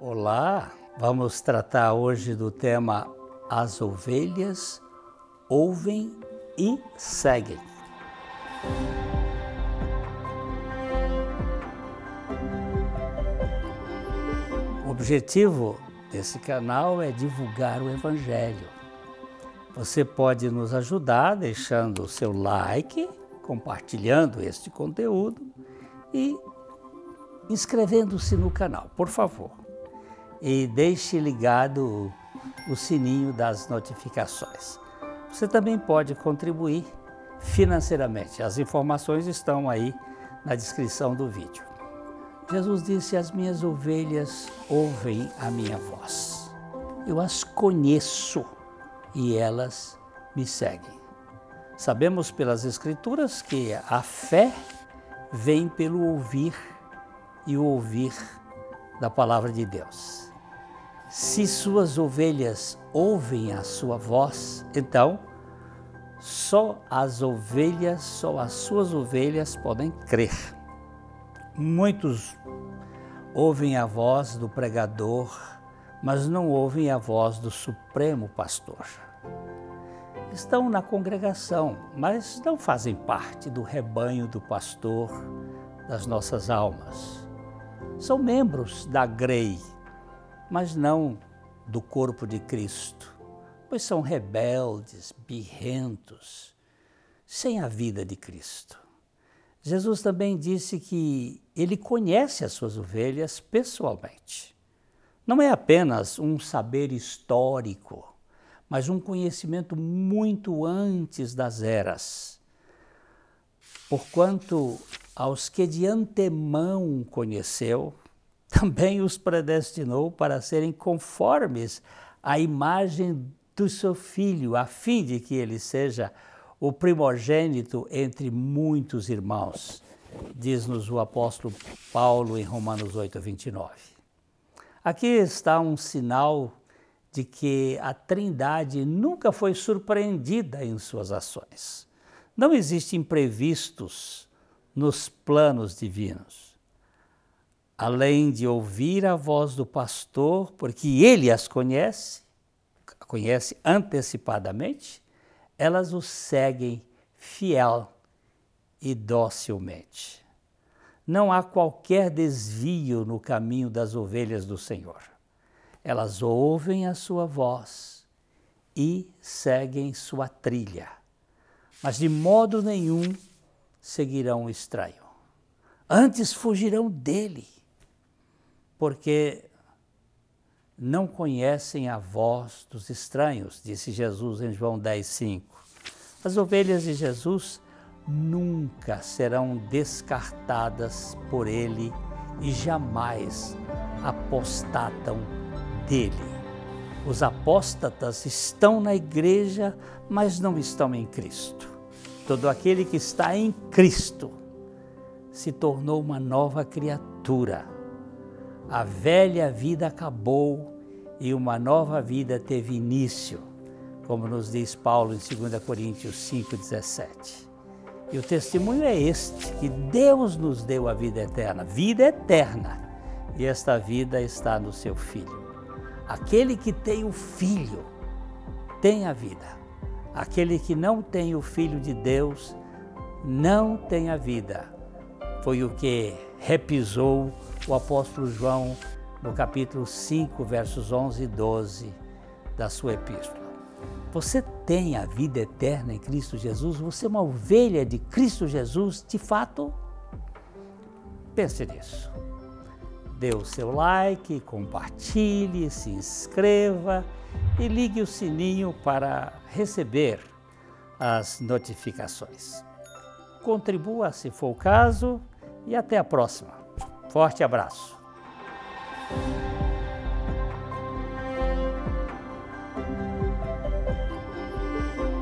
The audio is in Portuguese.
Olá, vamos tratar hoje do tema As ovelhas ouvem e seguem. O objetivo desse canal é divulgar o Evangelho. Você pode nos ajudar deixando o seu like, compartilhando este conteúdo e inscrevendo-se no canal, por favor e deixe ligado o sininho das notificações. Você também pode contribuir financeiramente. As informações estão aí na descrição do vídeo. Jesus disse: As minhas ovelhas ouvem a minha voz. Eu as conheço e elas me seguem. Sabemos pelas Escrituras que a fé vem pelo ouvir e o ouvir da palavra de Deus. Se suas ovelhas ouvem a sua voz, então só as ovelhas, só as suas ovelhas podem crer. Muitos ouvem a voz do pregador, mas não ouvem a voz do Supremo Pastor. Estão na congregação, mas não fazem parte do rebanho do pastor das nossas almas. São membros da Grei, mas não do corpo de Cristo, pois são rebeldes, birrentos, sem a vida de Cristo. Jesus também disse que ele conhece as suas ovelhas pessoalmente. Não é apenas um saber histórico, mas um conhecimento muito antes das eras. Porquanto aos que de antemão conheceu, também os predestinou para serem conformes à imagem do seu filho, a fim de que ele seja o primogênito entre muitos irmãos, diz-nos o apóstolo Paulo em Romanos 8, 29. Aqui está um sinal de que a Trindade nunca foi surpreendida em suas ações. Não existem imprevistos nos planos divinos além de ouvir a voz do pastor, porque ele as conhece, conhece antecipadamente, elas o seguem fiel e docilmente. Não há qualquer desvio no caminho das ovelhas do Senhor. Elas ouvem a sua voz e seguem sua trilha, mas de modo nenhum seguirão o estranho. Antes fugirão dele porque não conhecem a voz dos estranhos, disse Jesus em João 10, 5. As ovelhas de Jesus nunca serão descartadas por ele e jamais apostatam dele. Os apóstatas estão na igreja, mas não estão em Cristo. Todo aquele que está em Cristo se tornou uma nova criatura a velha vida acabou e uma nova vida teve início, como nos diz Paulo em 2 Coríntios 5,17. E o testemunho é este: que Deus nos deu a vida eterna, vida eterna, e esta vida está no seu Filho. Aquele que tem o Filho tem a vida. Aquele que não tem o Filho de Deus não tem a vida. Foi o que repisou o apóstolo João no capítulo 5, versos 11 e 12 da sua epístola. Você tem a vida eterna em Cristo Jesus? Você é uma ovelha de Cristo Jesus, de fato? Pense nisso. Dê o seu like, compartilhe, se inscreva e ligue o sininho para receber as notificações. Contribua se for o caso e até a próxima. Forte abraço.